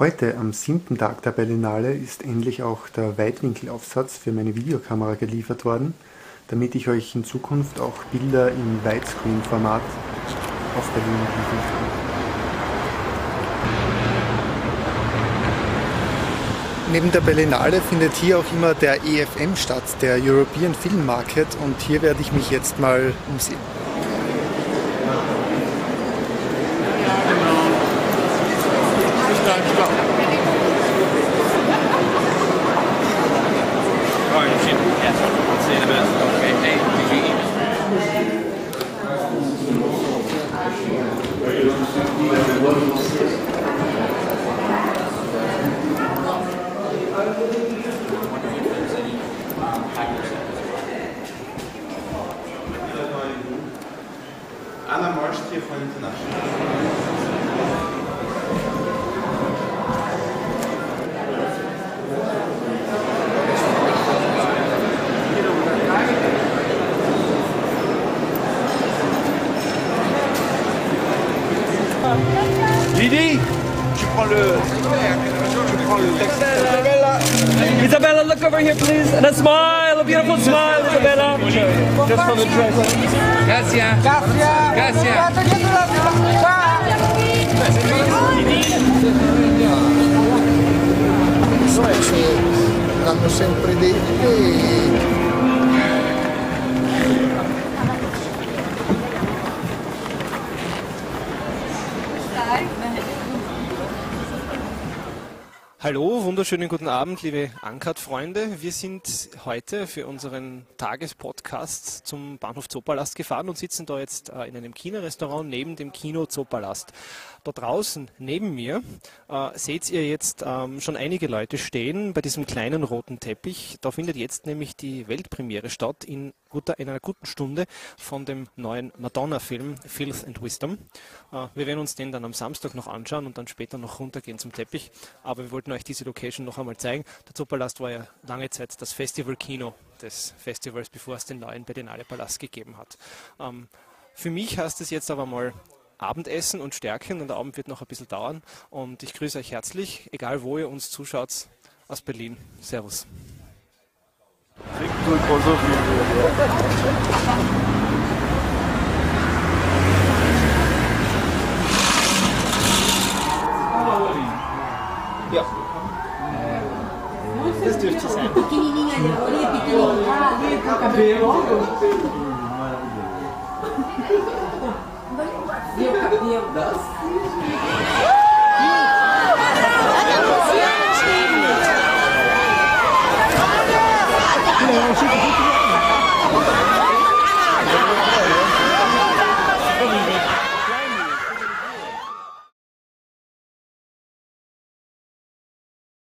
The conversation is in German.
Heute, am siebten Tag der Berlinale, ist endlich auch der Weitwinkelaufsatz für meine Videokamera geliefert worden, damit ich euch in Zukunft auch Bilder im Widescreen-Format auf Berlin liefern kann. Neben der Berlinale findet hier auch immer der EFM statt, der European Film Market, und hier werde ich mich jetzt mal umsehen. time to go. You Anna Marsh, Tijuana International. Didi, tu prends le, tu prends le texte. Isabella, Isabella, look over here, please, and a smile, a beautiful smile, Isabella. just for the dress. Gracias. Gracias. Insomma, ci l'hanno sempre detto e Hallo, wunderschönen guten Abend, liebe Ankert-Freunde. Wir sind heute für unseren Tagespodcast zum Bahnhof Zoopalast gefahren und sitzen da jetzt äh, in einem China-Restaurant neben dem Kino Zoopalast. Da draußen neben mir äh, seht ihr jetzt ähm, schon einige Leute stehen bei diesem kleinen roten Teppich. Da findet jetzt nämlich die Weltpremiere statt in, guter, in einer guten Stunde von dem neuen Madonna-Film Filth and Wisdom. Äh, wir werden uns den dann am Samstag noch anschauen und dann später noch runtergehen zum Teppich. Aber wir wollten euch diese Location noch einmal zeigen. Der Zoopalast war ja lange Zeit das Festival-Kino des Festivals, bevor es den neuen Berlinale Palast gegeben hat. Ähm, für mich heißt es jetzt aber mal Abendessen und Stärken und der Abend wird noch ein bisschen dauern. Und ich grüße euch herzlich, egal wo ihr uns zuschaut, aus Berlin. Servus. inclusive. Yeah. Let's do it to pequenininha. O cabelo. Maravilhoso. E o cabelo. しいと